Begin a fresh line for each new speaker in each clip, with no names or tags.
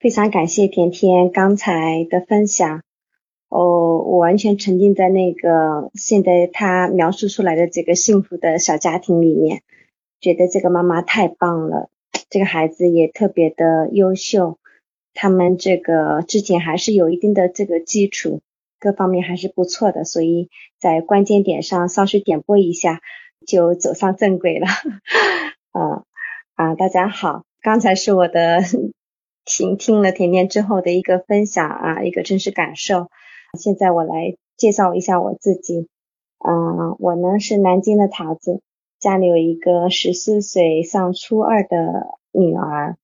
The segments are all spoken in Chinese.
非常感谢甜甜刚才的分享，哦，我完全沉浸在那个现在他描述出来的这个幸福的小家庭里面，觉得这个妈妈太棒了，这个孩子也特别的优秀，他们这个之前还是有一定的这个基础，各方面还是不错的，所以在关键点上稍许点拨一下，就走上正轨了。啊 啊，大家好，刚才是我的。听听了甜甜之后的一个分享啊，一个真实感受。现在我来介绍一下我自己。嗯，我呢是南京的桃子，家里有一个十四岁上初二的女儿。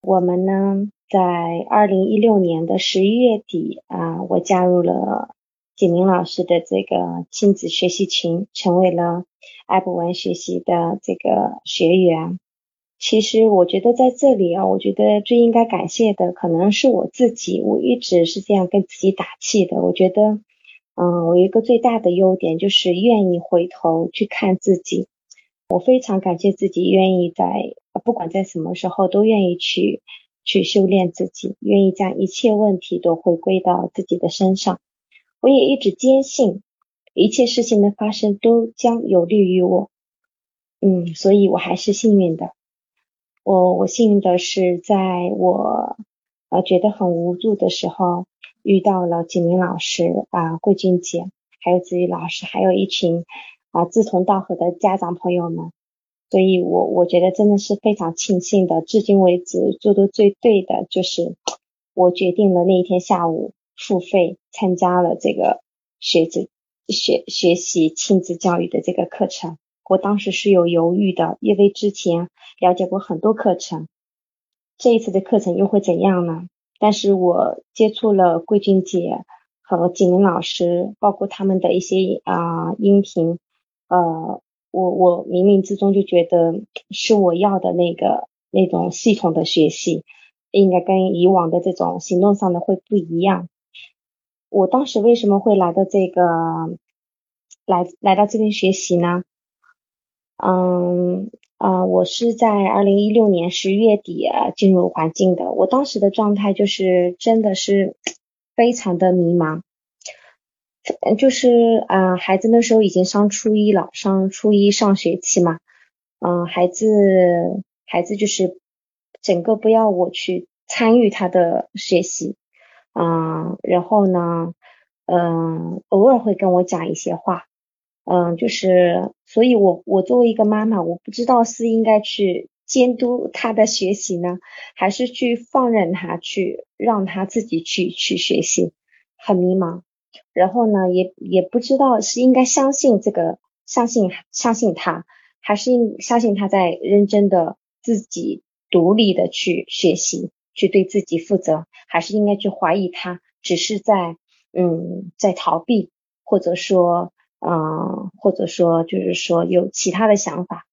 我们呢在二零一六年的十一月底啊，我加入了景明老师的这个亲子学习群，成为了爱博文学习的这个学员。其实我觉得在这里啊，我觉得最应该感谢的可能是我自己。我一直是这样跟自己打气的。我觉得，嗯，我一个最大的优点就是愿意回头去看自己。我非常感谢自己愿意在不管在什么时候都愿意去去修炼自己，愿意将一切问题都回归到自己的身上。我也一直坚信，一切事情的发生都将有利于我。嗯，所以我还是幸运的。我我幸运的是，在我呃觉得很无助的时候，遇到了景明老师啊、桂俊姐，还有子怡老师，还有一群啊志同道合的家长朋友们，所以我我觉得真的是非常庆幸的。至今为止做的最对的就是我决定了那一天下午付费参加了这个学子学学习亲子教育的这个课程。我当时是有犹豫的，因为之前了解过很多课程，这一次的课程又会怎样呢？但是我接触了桂俊姐和景明老师，包括他们的一些啊音频，呃，我我冥冥之中就觉得是我要的那个那种系统的学习，应该跟以往的这种行动上的会不一样。我当时为什么会来到这个来来到这边学习呢？嗯啊，我是在二零一六年十月底进入环境的。我当时的状态就是真的是非常的迷茫，就是啊，孩子那时候已经上初一了，上初一上学期嘛。嗯，孩子孩子就是整个不要我去参与他的学习，嗯，然后呢，嗯，偶尔会跟我讲一些话。嗯，就是，所以我我作为一个妈妈，我不知道是应该去监督他的学习呢，还是去放任他去让他自己去去学习，很迷茫。然后呢，也也不知道是应该相信这个，相信相信他，还是应相信他在认真的自己独立的去学习，去对自己负责，还是应该去怀疑他，只是在嗯在逃避，或者说。嗯，或者说就是说有其他的想法，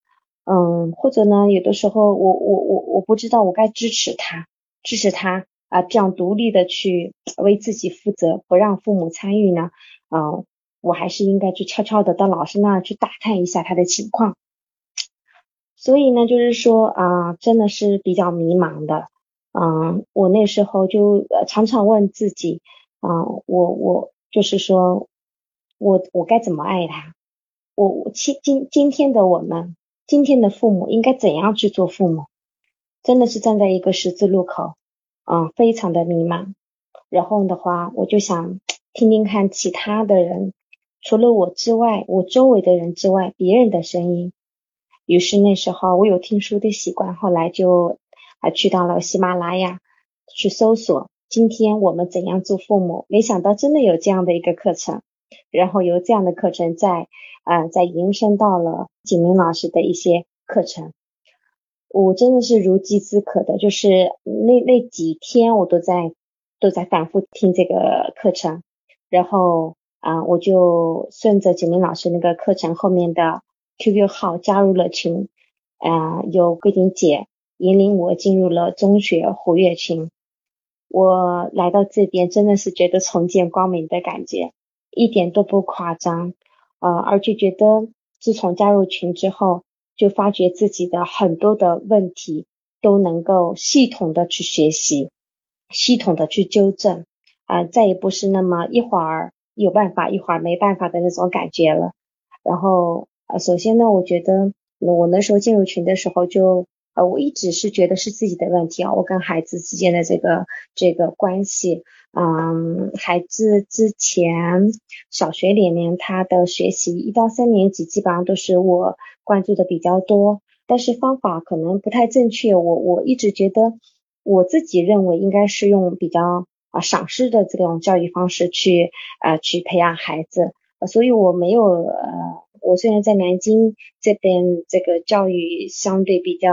嗯，或者呢，有的时候我我我我不知道我该支持他，支持他啊，这样独立的去为自己负责，不让父母参与呢，嗯，我还是应该去悄悄的到老师那去打探一下他的情况。所以呢，就是说啊，真的是比较迷茫的，嗯，我那时候就常常问自己，啊，我我就是说。我我该怎么爱他？我我今今今天的我们，今天的父母应该怎样去做父母？真的是站在一个十字路口，啊，非常的迷茫。然后的话，我就想听听看其他的人，除了我之外，我周围的人之外，别人的声音。于是那时候我有听书的习惯，后来就啊去到了喜马拉雅去搜索今天我们怎样做父母。没想到真的有这样的一个课程。然后由这样的课程再啊再延伸到了景明老师的一些课程，我真的是如饥似渴的，就是那那几天我都在都在反复听这个课程，然后啊我就顺着景明老师那个课程后面的 QQ 号加入了群，啊有桂婷姐引领我进入了中学活跃群，我来到这边真的是觉得重见光明的感觉。一点都不夸张，呃，而且觉得自从加入群之后，就发觉自己的很多的问题都能够系统的去学习，系统的去纠正，啊，再也不是那么一会儿有办法，一会儿没办法的那种感觉了。然后，呃，首先呢，我觉得我那时候进入群的时候就。呃，我一直是觉得是自己的问题啊，我跟孩子之间的这个这个关系，嗯，孩子之前小学里面他的学习一到三年级基本上都是我关注的比较多，但是方法可能不太正确，我我一直觉得我自己认为应该是用比较啊赏识的这种教育方式去啊去培养孩子，所以我没有呃，我虽然在南京这边这个教育相对比较。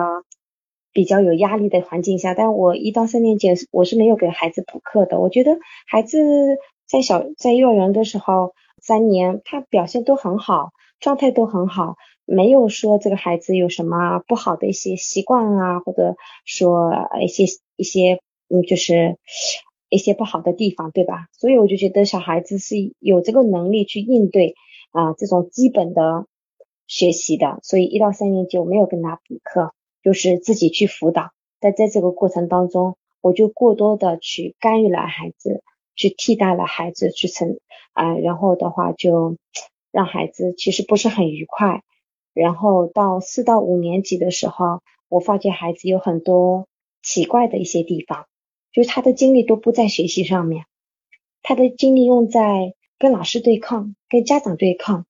比较有压力的环境下，但我一到三年级我是没有给孩子补课的。我觉得孩子在小在幼儿园的时候三年，他表现都很好，状态都很好，没有说这个孩子有什么不好的一些习惯啊，或者说一些一些嗯，就是一些不好的地方，对吧？所以我就觉得小孩子是有这个能力去应对啊这种基本的学习的，所以一到三年级我没有跟他补课。就是自己去辅导，但在这个过程当中，我就过多的去干预了孩子，去替代了孩子去成啊，然后的话就让孩子其实不是很愉快。然后到四到五年级的时候，我发觉孩子有很多奇怪的一些地方，就是他的精力都不在学习上面，他的精力用在跟老师对抗、跟家长对抗，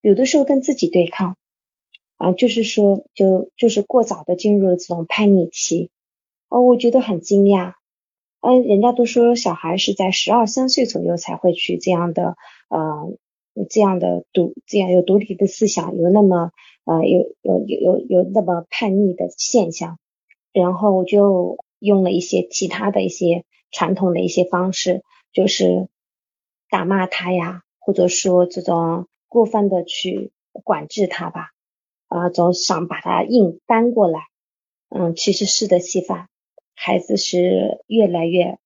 有的时候跟自己对抗。啊，就是说，就就是过早的进入了这种叛逆期，哦，我觉得很惊讶，嗯，人家都说小孩是在十二三岁左右才会去这样的，呃，这样的独，这样有独立的思想，有那么，呃，有有有有有那么叛逆的现象，然后我就用了一些其他的一些传统的一些方式，就是打骂他呀，或者说这种过分的去管制他吧。啊，总想把他硬搬过来，嗯，其实适得其反，孩子是越来越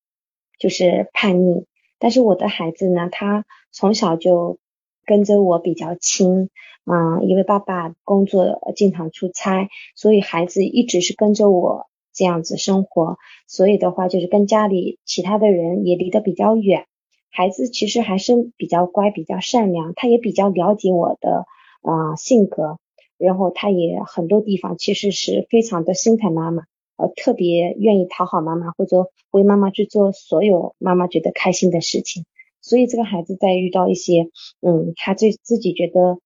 就是叛逆。但是我的孩子呢，他从小就跟着我比较亲，嗯，因为爸爸工作经常出差，所以孩子一直是跟着我这样子生活。所以的话，就是跟家里其他的人也离得比较远。孩子其实还是比较乖，比较善良，他也比较了解我的啊性格。然后他也很多地方其实是非常的心疼妈妈，呃，特别愿意讨好妈妈，或者为妈妈去做所有妈妈觉得开心的事情。所以这个孩子在遇到一些，嗯，他自自己觉得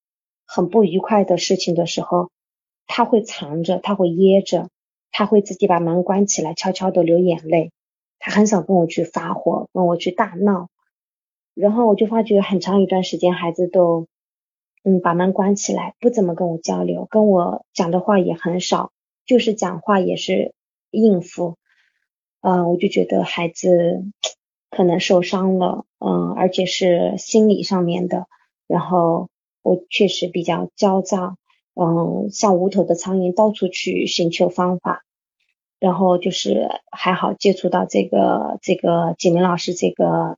很不愉快的事情的时候，他会藏着，他会掖着，他会自己把门关起来，悄悄的流眼泪。他很少跟我去发火，跟我去大闹。然后我就发觉很长一段时间，孩子都。嗯，把门关起来，不怎么跟我交流，跟我讲的话也很少，就是讲话也是应付。嗯，我就觉得孩子可能受伤了，嗯，而且是心理上面的。然后我确实比较焦躁，嗯，像无头的苍蝇到处去寻求方法。然后就是还好接触到这个这个景明老师这个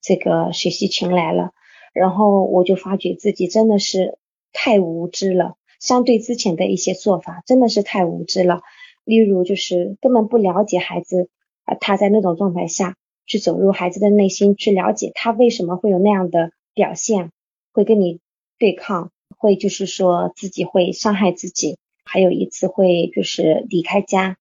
这个学习群来了。然后我就发觉自己真的是太无知了，相对之前的一些做法真的是太无知了。例如就是根本不了解孩子啊，他在那种状态下去走入孩子的内心，去了解他为什么会有那样的表现，会跟你对抗，会就是说自己会伤害自己，还有一次会就是离开家。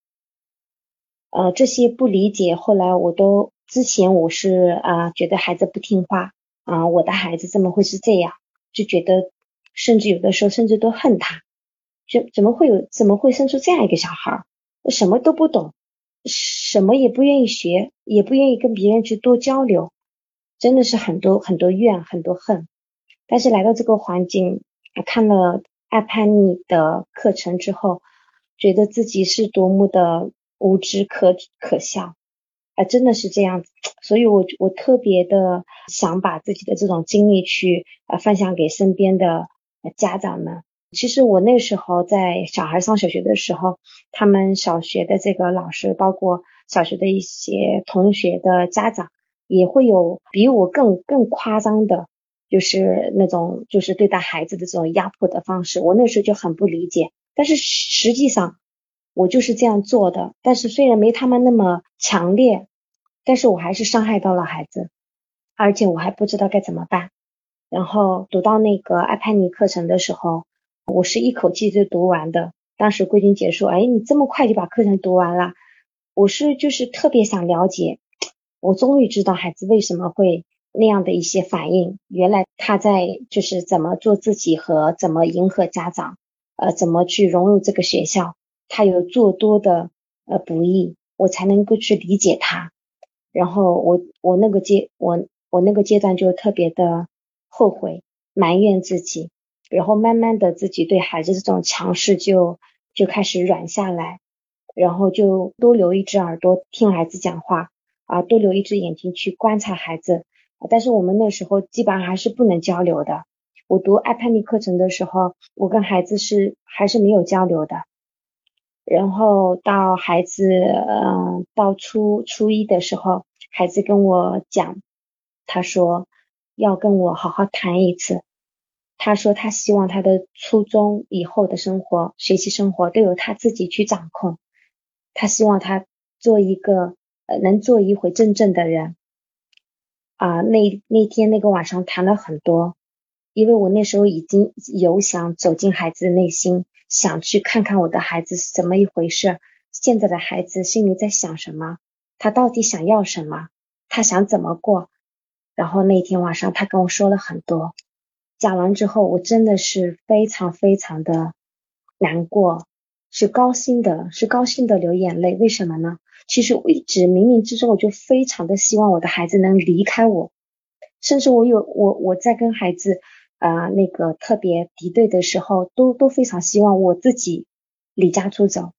呃，这些不理解，后来我都之前我是啊觉得孩子不听话。啊，我的孩子怎么会是这样？就觉得，甚至有的时候甚至都恨他，就怎么会有，怎么会生出这样一个小孩？什么都不懂，什么也不愿意学，也不愿意跟别人去多交流，真的是很多很多怨，很多恨。但是来到这个环境，看了爱叛逆的课程之后，觉得自己是多么的无知可可笑。啊，真的是这样子，所以我我特别的想把自己的这种经历去呃分享给身边的家长们。其实我那时候在小孩上小学的时候，他们小学的这个老师，包括小学的一些同学的家长，也会有比我更更夸张的，就是那种就是对待孩子的这种压迫的方式。我那时候就很不理解，但是实际上我就是这样做的。但是虽然没他们那么强烈，但是我还是伤害到了孩子，而且我还不知道该怎么办。然后读到那个爱潘尼课程的时候，我是一口气就读完的。当时桂君姐说：“哎，你这么快就把课程读完了？”我是就是特别想了解，我终于知道孩子为什么会那样的一些反应。原来他在就是怎么做自己和怎么迎合家长，呃，怎么去融入这个学校，他有做多的呃不易，我才能够去理解他。然后我我那个阶我我那个阶段就特别的后悔埋怨自己。然后慢慢的，自己对孩子这种强势就就开始软下来，然后就多留一只耳朵听孩子讲话啊，多留一只眼睛去观察孩子。但是我们那时候基本上还是不能交流的。我读爱叛逆课程的时候，我跟孩子是还是没有交流的。然后到孩子嗯到初初一的时候，孩子跟我讲，他说要跟我好好谈一次。他说他希望他的初中以后的生活、学习生活都由他自己去掌控。他希望他做一个呃能做一回真正的人。啊，那那天那个晚上谈了很多，因为我那时候已经有想走进孩子的内心，想去看看我的孩子是怎么一回事，现在的孩子心里在想什么，他到底想要什么，他想怎么过。然后那天晚上他跟我说了很多。讲完之后，我真的是非常非常的难过，是高兴的，是高兴的流眼泪。为什么呢？其实我一直冥冥之中，我就非常的希望我的孩子能离开我，甚至我有我我在跟孩子啊那个特别敌对的时候，都都非常希望我自己离家出走。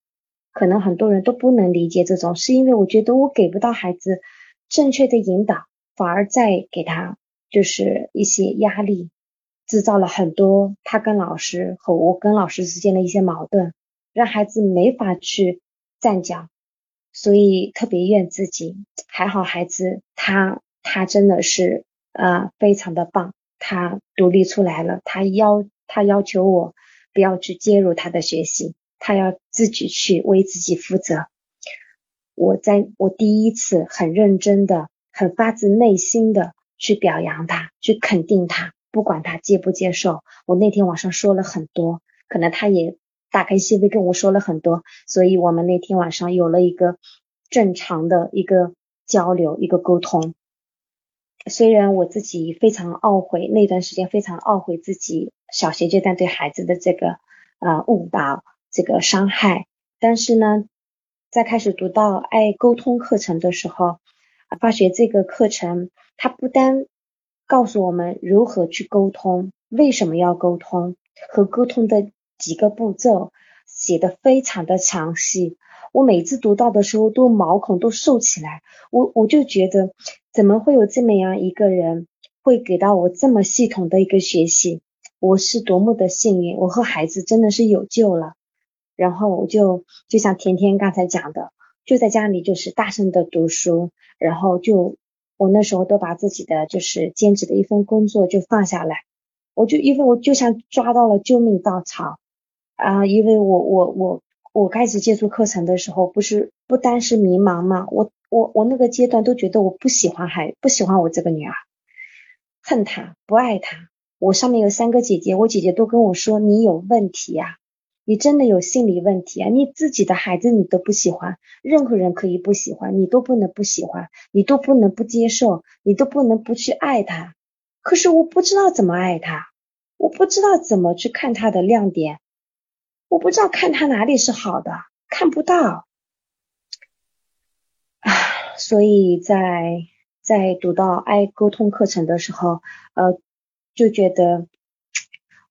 可能很多人都不能理解这种，是因为我觉得我给不到孩子正确的引导，反而在给他就是一些压力。制造了很多他跟老师和我跟老师之间的一些矛盾，让孩子没法去站脚，所以特别怨自己。还好孩子他他真的是呃非常的棒，他独立出来了，他要他要求我不要去介入他的学习，他要自己去为自己负责。我在我第一次很认真的、很发自内心的去表扬他，去肯定他。不管他接不接受，我那天晚上说了很多，可能他也打开心扉跟我说了很多，所以我们那天晚上有了一个正常的一个交流，一个沟通。虽然我自己非常懊悔那段时间，非常懊悔自己小学阶段对孩子的这个呃误导、这个伤害，但是呢，在开始读到爱沟通课程的时候，发觉这个课程它不单告诉我们如何去沟通，为什么要沟通，和沟通的几个步骤写的非常的详细。我每次读到的时候都毛孔都竖起来，我我就觉得怎么会有这么样一个人会给到我这么系统的一个学习？我是多么的幸运，我和孩子真的是有救了。然后我就就像甜甜刚才讲的，就在家里就是大声的读书，然后就。我那时候都把自己的就是兼职的一份工作就放下来，我就因为我就像抓到了救命稻草啊！因为我我我我开始接触课程的时候，不是不单是迷茫嘛，我我我那个阶段都觉得我不喜欢孩不喜欢我这个女儿，恨她不爱她。我上面有三个姐姐，我姐姐都跟我说你有问题呀。你真的有心理问题啊！你自己的孩子你都不喜欢，任何人可以不喜欢，你都不能不喜欢，你都不能不接受，你都不能不去爱他。可是我不知道怎么爱他，我不知道怎么去看他的亮点，我不知道看他哪里是好的，看不到啊！所以在在读到爱沟通课程的时候，呃，就觉得。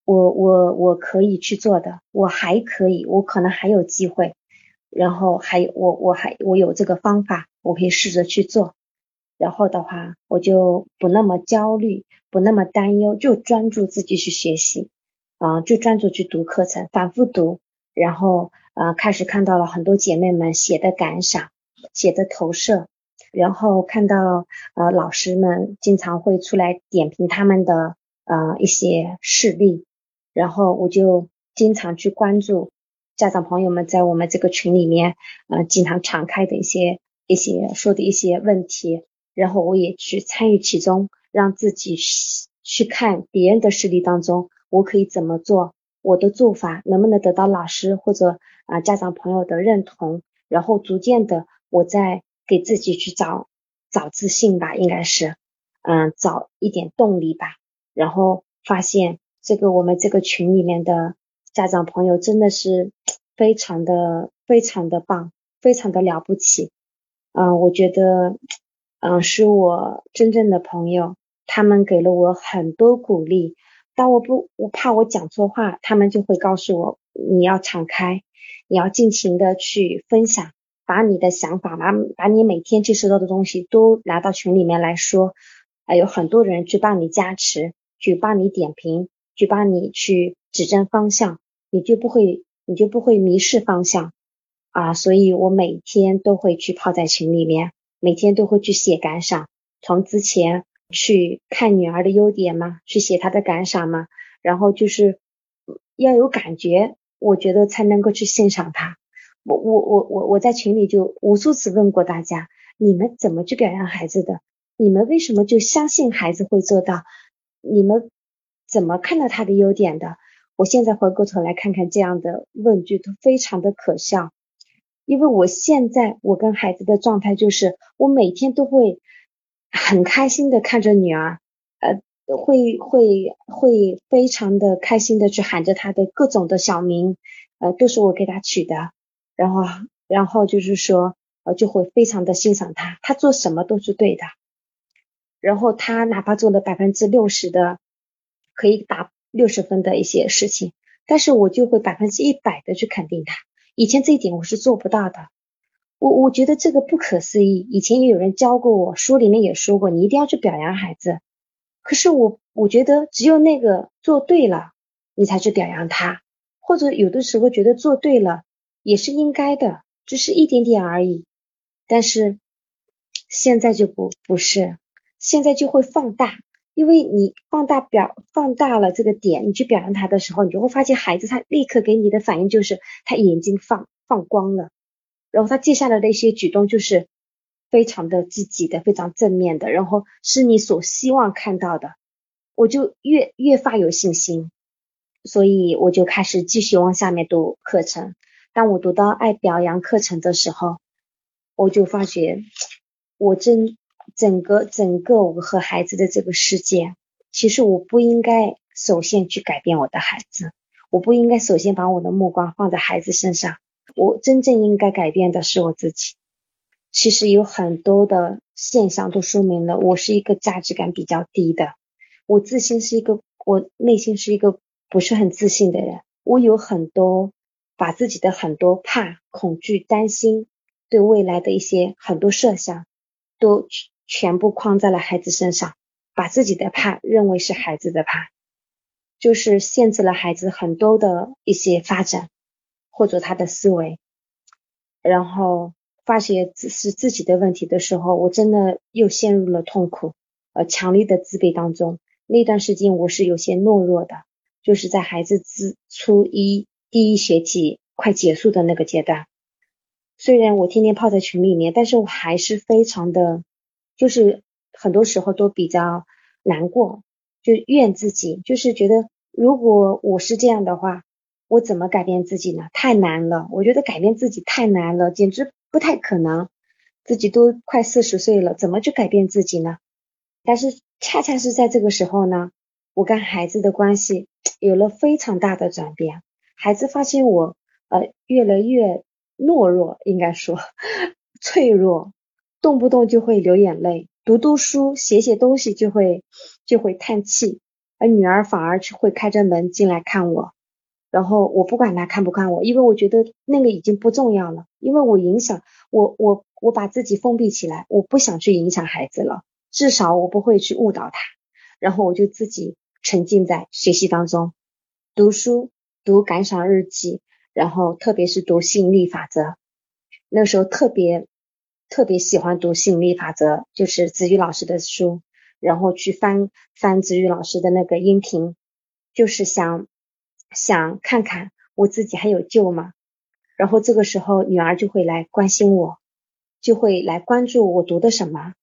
我我我可以去做的，我还可以，我可能还有机会，然后还有我我还我有这个方法，我可以试着去做，然后的话我就不那么焦虑，不那么担忧，就专注自己去学习啊，就专注去读课程，反复读，然后啊开始看到了很多姐妹们写的感想，写的投射，然后看到呃老师们经常会出来点评他们的呃一些事例。然后我就经常去关注家长朋友们在我们这个群里面，呃，经常敞开的一些一些说的一些问题，然后我也去参与其中，让自己去看别人的事例当中，我可以怎么做，我的做法能不能得到老师或者啊家长朋友的认同，然后逐渐的我在给自己去找找自信吧，应该是，嗯，找一点动力吧，然后发现这个我们这个群里面的。家长朋友真的是非常的非常的棒，非常的了不起。嗯，我觉得，嗯，是我真正的朋友，他们给了我很多鼓励。当我不我怕我讲错话，他们就会告诉我，你要敞开，你要尽情的去分享，把你的想法，把把你每天接收到的东西都拿到群里面来说。还有很多人去帮你加持，去帮你点评，去帮你去指正方向。你就不会，你就不会迷失方向啊！所以我每天都会去泡在群里面，每天都会去写感想。从之前去看女儿的优点嘛，去写她的感想嘛，然后就是要有感觉，我觉得才能够去欣赏她。我我我我我在群里就无数次问过大家，你们怎么去表扬孩子的？你们为什么就相信孩子会做到？你们怎么看到他的优点的？我现在回过头来看看这样的问句都非常的可笑，因为我现在我跟孩子的状态就是，我每天都会很开心的看着女儿，呃，会会会非常的开心的去喊着她的各种的小名，呃，都是我给她取的，然后然后就是说，呃，就会非常的欣赏她，她做什么都是对的，然后她哪怕做了百分之六十的，可以打。六十分的一些事情，但是我就会百分之一百的去肯定他。以前这一点我是做不到的，我我觉得这个不可思议。以前也有人教过我，书里面也说过，你一定要去表扬孩子。可是我我觉得只有那个做对了，你才去表扬他，或者有的时候觉得做对了也是应该的，只是一点点而已。但是现在就不不是，现在就会放大。因为你放大表放大了这个点，你去表扬他的时候，你就会发现孩子他立刻给你的反应就是他眼睛放放光了，然后他接下来的一些举动就是非常的积极的，非常正面的，然后是你所希望看到的，我就越越发有信心，所以我就开始继续往下面读课程。当我读到爱表扬课程的时候，我就发觉我真。整个整个我和孩子的这个世界，其实我不应该首先去改变我的孩子，我不应该首先把我的目光放在孩子身上，我真正应该改变的是我自己。其实有很多的现象都说明了，我是一个价值感比较低的，我自信是一个，我内心是一个不是很自信的人，我有很多把自己的很多怕、恐惧、担心，对未来的一些很多设想都。全部框在了孩子身上，把自己的怕认为是孩子的怕，就是限制了孩子很多的一些发展或者他的思维。然后发觉是自己的问题的时候，我真的又陷入了痛苦，呃，强烈的自卑当中。那段时间我是有些懦弱的，就是在孩子自初一第一学期快结束的那个阶段。虽然我天天泡在群里面，但是我还是非常的。就是很多时候都比较难过，就怨自己，就是觉得如果我是这样的话，我怎么改变自己呢？太难了，我觉得改变自己太难了，简直不太可能。自己都快四十岁了，怎么去改变自己呢？但是恰恰是在这个时候呢，我跟孩子的关系有了非常大的转变。孩子发现我呃越来越懦弱，应该说脆弱。动不动就会流眼泪，读读书、写写东西就会就会叹气，而女儿反而会开着门进来看我，然后我不管他看不看我，因为我觉得那个已经不重要了，因为我影响我我我把自己封闭起来，我不想去影响孩子了，至少我不会去误导他，然后我就自己沉浸在学习当中，读书、读感想日记，然后特别是读吸引力法则，那时候特别。特别喜欢读吸引力法则，就是子瑜老师的书，然后去翻翻子瑜老师的那个音频，就是想想看看我自己还有救吗？然后这个时候女儿就会来关心我，就会来关注我读的什么。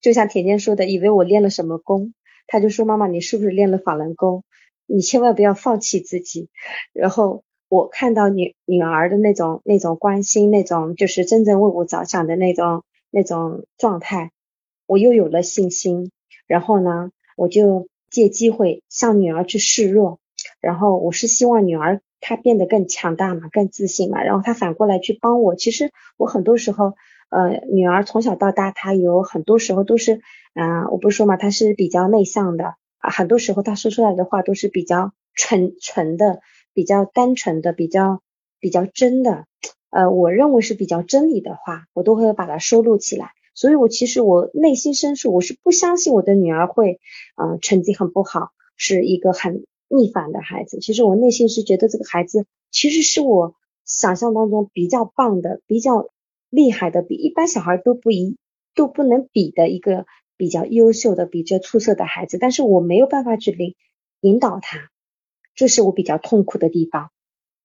就像甜甜说的，以为我练了什么功，他就说妈妈你是不是练了法轮功？你千万不要放弃自己。然后我看到女女儿的那种那种关心，那种就是真正为我着想的那种那种状态，我又有了信心。然后呢，我就借机会向女儿去示弱。然后我是希望女儿她变得更强大嘛，更自信嘛。然后她反过来去帮我。其实我很多时候，呃，女儿从小到大，她有很多时候都是，啊，我不是说嘛，她是比较内向的啊。很多时候她说出来的话都是比较纯纯的，比较单纯的，比较比较真的。呃，我认为是比较真理的话，我都会把它收录起来。所以我其实我内心深处我是不相信我的女儿会，嗯，成绩很不好，是一个很逆反的孩子。其实我内心是觉得这个孩子其实是我想象当中比较棒的、比较厉害的，比一般小孩都不一都不能比的一个比较优秀的、比较出色的孩子。但是我没有办法去领引导他，这是我比较痛苦的地方。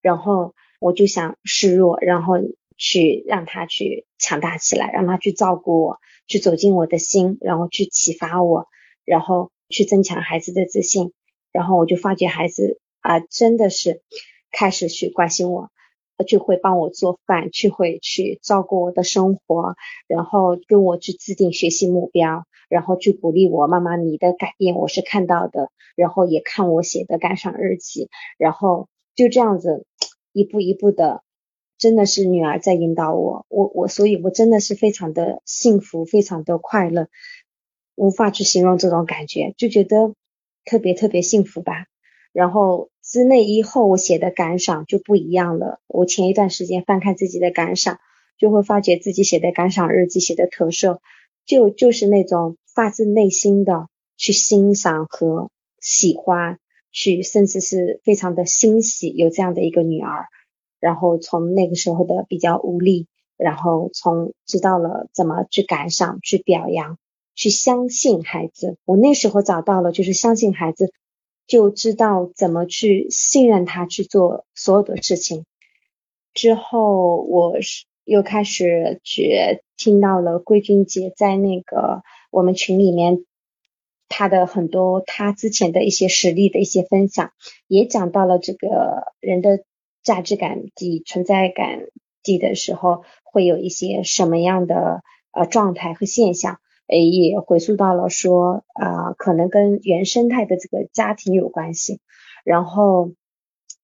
然后我就想示弱，然后。去让他去强大起来，让他去照顾我，去走进我的心，然后去启发我，然后去增强孩子的自信。然后我就发觉孩子啊，真的是开始去关心我，就会帮我做饭，去会去照顾我的生活，然后跟我去制定学习目标，然后去鼓励我。妈妈，你的改变我是看到的，然后也看我写的感想日记，然后就这样子一步一步的。真的是女儿在引导我，我我，所以我真的是非常的幸福，非常的快乐，无法去形容这种感觉，就觉得特别特别幸福吧。然后自那以后，我写的感想就不一样了。我前一段时间翻看自己的感想，就会发觉自己写的感想日记写的特色，就就是那种发自内心的去欣赏和喜欢，去甚至是非常的欣喜有这样的一个女儿。然后从那个时候的比较无力，然后从知道了怎么去感赏、去表扬、去相信孩子。我那时候找到了，就是相信孩子，就知道怎么去信任他去做所有的事情。之后我是又开始去听到了桂君姐在那个我们群里面，她的很多她之前的一些实例的一些分享，也讲到了这个人的。价值感低、存在感低的时候，会有一些什么样的呃状态和现象？诶，也回溯到了说啊，可能跟原生态的这个家庭有关系。然后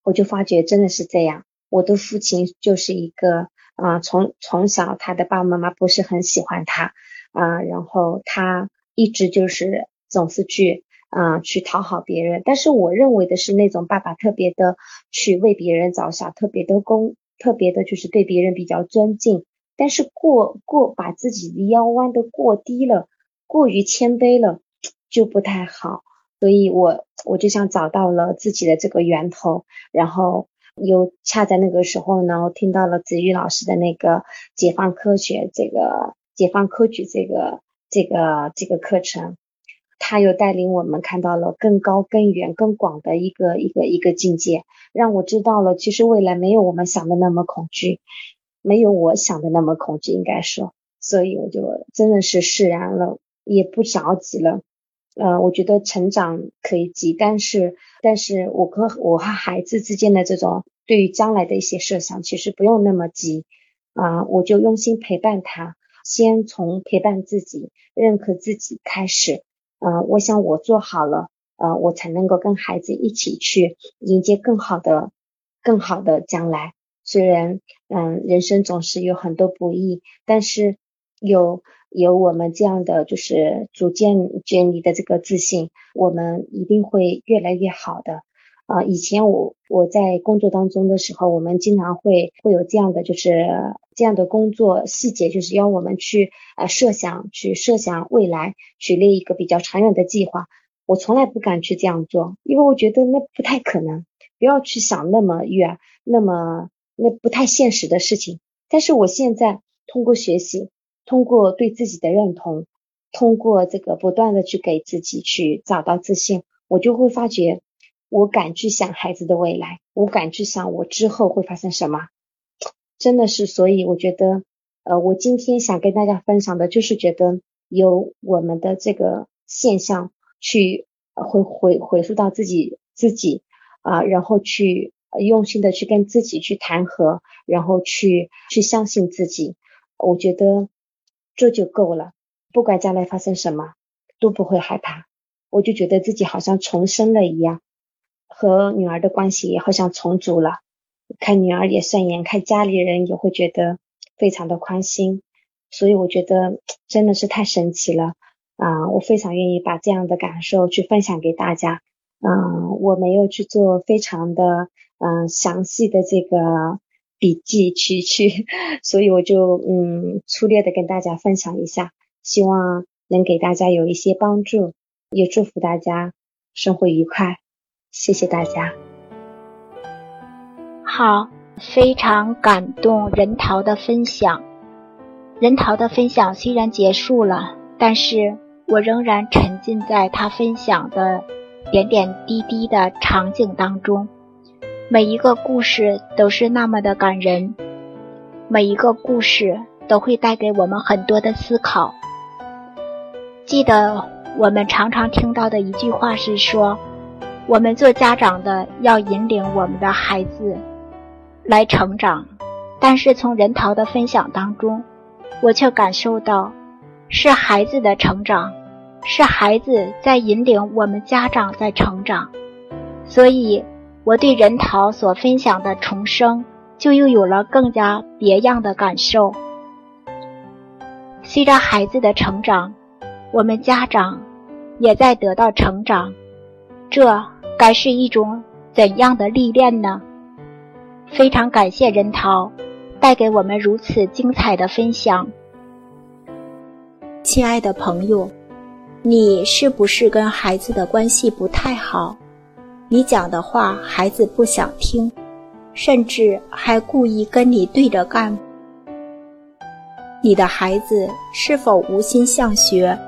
我就发觉真的是这样。我的父亲就是一个啊，从从小他的爸爸妈妈不是很喜欢他啊，然后他一直就是总是去。啊，去讨好别人，但是我认为的是那种爸爸特别的去为别人着想，特别的公，特别的就是对别人比较尊敬，但是过过把自己的腰弯的过低了，过于谦卑了就不太好，所以我我就想找到了自己的这个源头，然后又恰在那个时候呢，我听到了子玉老师的那个解放科学这个解放科举这个这个这个课程。他又带领我们看到了更高、更远、更广的一个一个一个境界，让我知道了，其实未来没有我们想的那么恐惧，没有我想的那么恐惧，应该说，所以我就真的是释然了，也不着急了。呃，我觉得成长可以急，但是，但是我和我和孩子之间的这种对于将来的一些设想，其实不用那么急啊，我就用心陪伴他，先从陪伴自己、认可自己开始。呃，我想我做好了，呃，我才能够跟孩子一起去迎接更好的、更好的将来。虽然，嗯，人生总是有很多不易，但是有有我们这样的就是逐渐建立的这个自信，我们一定会越来越好的。啊，以前我我在工作当中的时候，我们经常会会有这样的就是这样的工作细节，就是要我们去呃设想，去设想未来，去列一个比较长远的计划。我从来不敢去这样做，因为我觉得那不太可能，不要去想那么远，那么那不太现实的事情。但是我现在通过学习，通过对自己的认同，通过这个不断的去给自己去找到自信，我就会发觉。我敢去想孩子的未来，我敢去想我之后会发生什么。真的是，所以我觉得，呃，我今天想跟大家分享的就是觉得由我们的这个现象去回回回溯到自己自己啊，然后去用心的去跟自己去谈和，然后去去相信自己，我觉得这就够了，不管将来发生什么都不会害怕，我就觉得自己好像重生了一样，和女儿的关系也好像重组了。看女儿也顺眼，看家里人也会觉得非常的宽心，所以我觉得真的是太神奇了啊！我非常愿意把这样的感受去分享给大家。嗯，我没有去做非常的嗯详细的这个笔记去去，所以我就嗯粗略的跟大家分享一下，希望能给大家有一些帮助，也祝福大家生活愉快。谢谢大家。
好，非常感动任桃的分享。任桃的分享虽然结束了，但是我仍然沉浸在他分享的点点滴滴的场景当中。每一个故事都是那么的感人，每一个故事都会带给我们很多的思考。记得我们常常听到的一句话是说：“我们做家长的要引领我们的孩子。”来成长，但是从任桃的分享当中，我却感受到是孩子的成长，是孩子在引领我们家长在成长，所以我对任桃所分享的重生就又有了更加别样的感受。随着孩子的成长，我们家长也在得到成长，这该是一种怎样的历练呢？非常感谢任涛带给我们如此精彩的分享，亲爱的朋友，你是不是跟孩子的关系不太好？你讲的话孩子不想听，甚至还故意跟你对着干？你的孩子是否无心向学，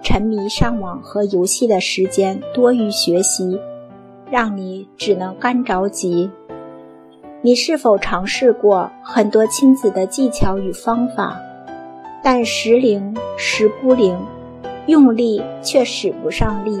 沉迷上网和游戏的时间多于学习，让你只能干着急？你是否尝试过很多亲子的技巧与方法，但时灵时不灵，用力却使不上力？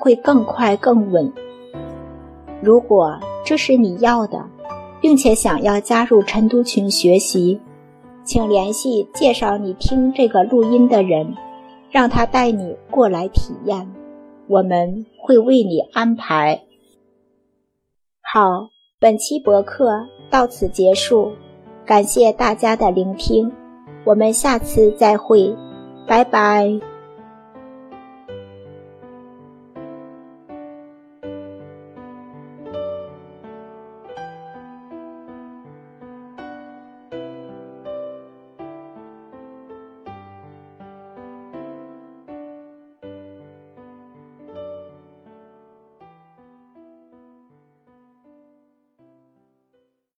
会更快更稳。如果这是你要的，并且想要加入晨读群学习，请联系介绍你听这个录音的人，让他带你过来体验。我们会为你安排。好，本期博客到此结束，感谢大家的聆听，我们下次再会，拜拜。